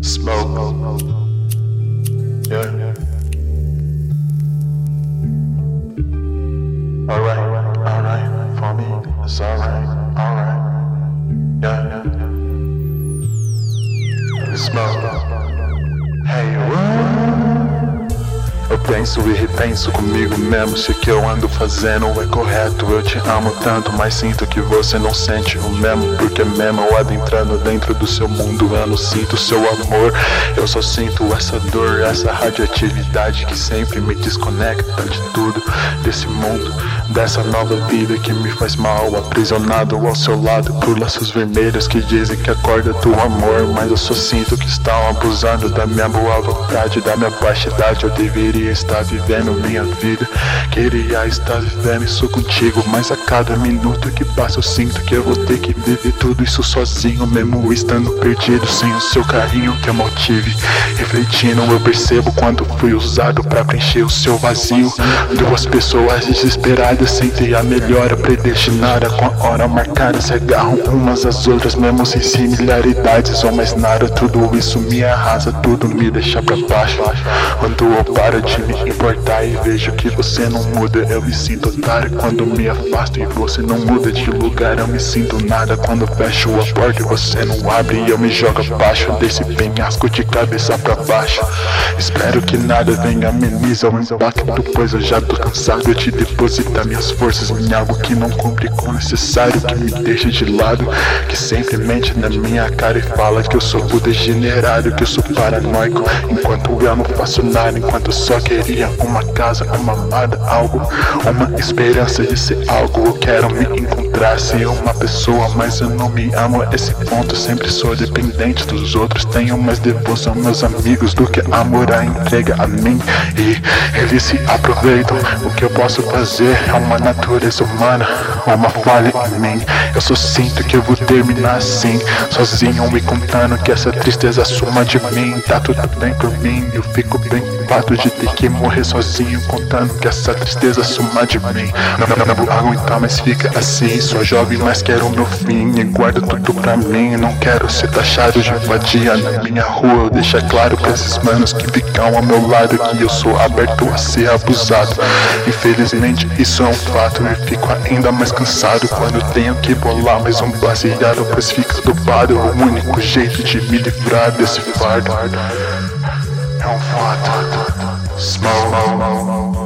Smoke. Yeah. All right. All right. For me, it's all right. All right. Yeah. Smoke. Eu penso e repenso comigo mesmo se o que eu ando fazendo é correto. Eu te amo tanto, mas sinto que você não sente o mesmo. Porque mesmo eu adentrando dentro do seu mundo, eu não sinto seu amor. Eu só sinto essa dor, essa radioatividade que sempre me desconecta de tudo, desse mundo, dessa nova vida que me faz mal. Aprisionado ao seu lado por laços vermelhos que dizem que acorda do amor. Mas eu só sinto que estão abusando da minha boa vontade, da minha baixidade. Eu deveria queria estar vivendo minha vida. Queria estar vivendo isso contigo. Mas a cada minuto que passa eu sinto que eu vou ter que viver tudo isso sozinho. Mesmo estando perdido sem o seu carinho que eu maltive. Refletindo, eu percebo quando fui usado para preencher o seu vazio. Duas pessoas desesperadas sentem a melhora predestinada com a hora marcada. Se agarram umas às outras, mesmo sem similaridades ou mais nada. Tudo isso me arrasa, tudo me deixa pra baixo. Quando eu paro de me importar e vejo que você não muda. Eu me sinto otário quando me afasto e você não muda de lugar. Eu me sinto nada quando fecho a porta e você não abre. E eu me jogo abaixo desse penhasco de cabeça pra baixo. Espero que nada venha amenizar o impacto, pois eu já tô cansado de depositar minhas forças em algo que não cumpre com o necessário, que me deixa de lado, que sempre mente na minha cara e fala que eu sou o degenerado, que eu sou paranoico, enquanto eu não faço nada, enquanto só só queria uma casa, uma amada, algo, uma esperança de ser algo. Eu quero me encontrar, ser uma pessoa, mas eu não me amo. Esse ponto sempre sou dependente dos outros. Tenho mais devoção meus amigos do que amor a entrega a mim. E eles se aproveitam. O que eu posso fazer é uma natureza humana, uma falha em mim. Eu só sinto que eu vou terminar assim, sozinho me contando que essa tristeza suma de mim. Tá tudo bem por mim, eu fico bem fato de ter que morrer sozinho contando que essa tristeza suma de mim. Não, não, não vou aguentar, mas fica assim Sou jovem, mas quero o meu fim E guardo tudo pra mim. Não quero ser taxado de vadia na minha rua. Deixa claro pra esses manos que ficam ao meu lado Que eu sou aberto a ser abusado. Infelizmente isso é um fato E fico ainda mais cansado Quando tenho que bolar mais um baseado Pois fica dopado O único jeito de me livrar desse fardo Smoke.